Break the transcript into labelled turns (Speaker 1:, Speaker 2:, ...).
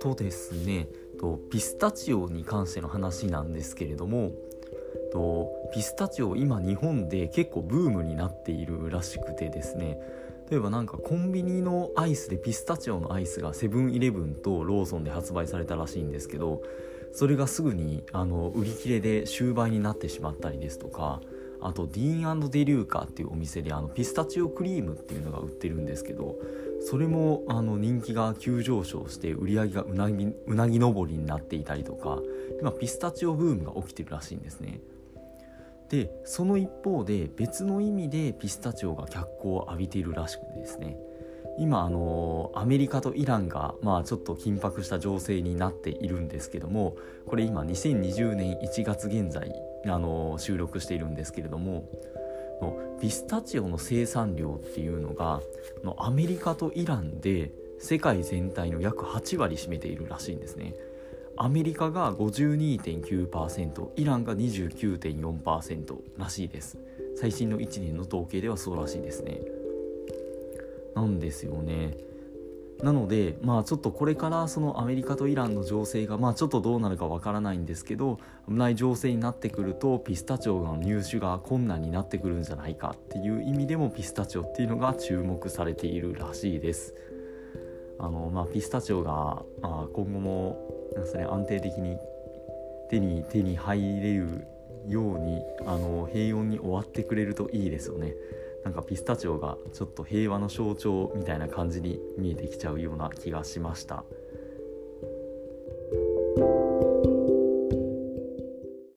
Speaker 1: とですねとピスタチオに関しての話なんですけれどもとピスタチオ今日本で結構ブームになっているらしくてですね。例えばなんかコンビニのアイスでピスタチオのアイスがセブンイレブンとローソンで発売されたらしいんですけどそれがすぐにあの売り切れで終売になってしまったりですとかあとディーンデリューカーっていうお店であのピスタチオクリームっていうのが売ってるんですけどそれもあの人気が急上昇して売り上げがうなぎうなぎ登りになっていたりとか今ピスタチオブームが起きてるらしいんですね。でその一方で別の意味でピスタチオが脚光を浴びているらしくてですね。今あのアメリカとイランがまあちょっと緊迫した情勢になっているんですけどもこれ今2020年1月現在あの収録しているんですけれどものピスタチオの生産量っていうのがのアメリカとイランで世界全体の約8割占めているらしいんですね。アメリカが52.9%イランが29.4%らしいです。最新の1年の統計ではそうらしいですね。なんですよね。なのでまあちょっとこれからそのアメリカとイランの情勢がまあちょっとどうなるかわからないんですけど危ない情勢になってくるとピスタチオの入手が困難になってくるんじゃないかっていう意味でもピスタチオっていうのが注目されているらしいですあのまあピスタチオが、まあ、今後もなんすね安定的に手に手に入れるようにあの平穏に終わってくれるといいですよね。なんかピスタチオがちょっと平和の象徴みたいな感じに見えてきちゃうような気がしました。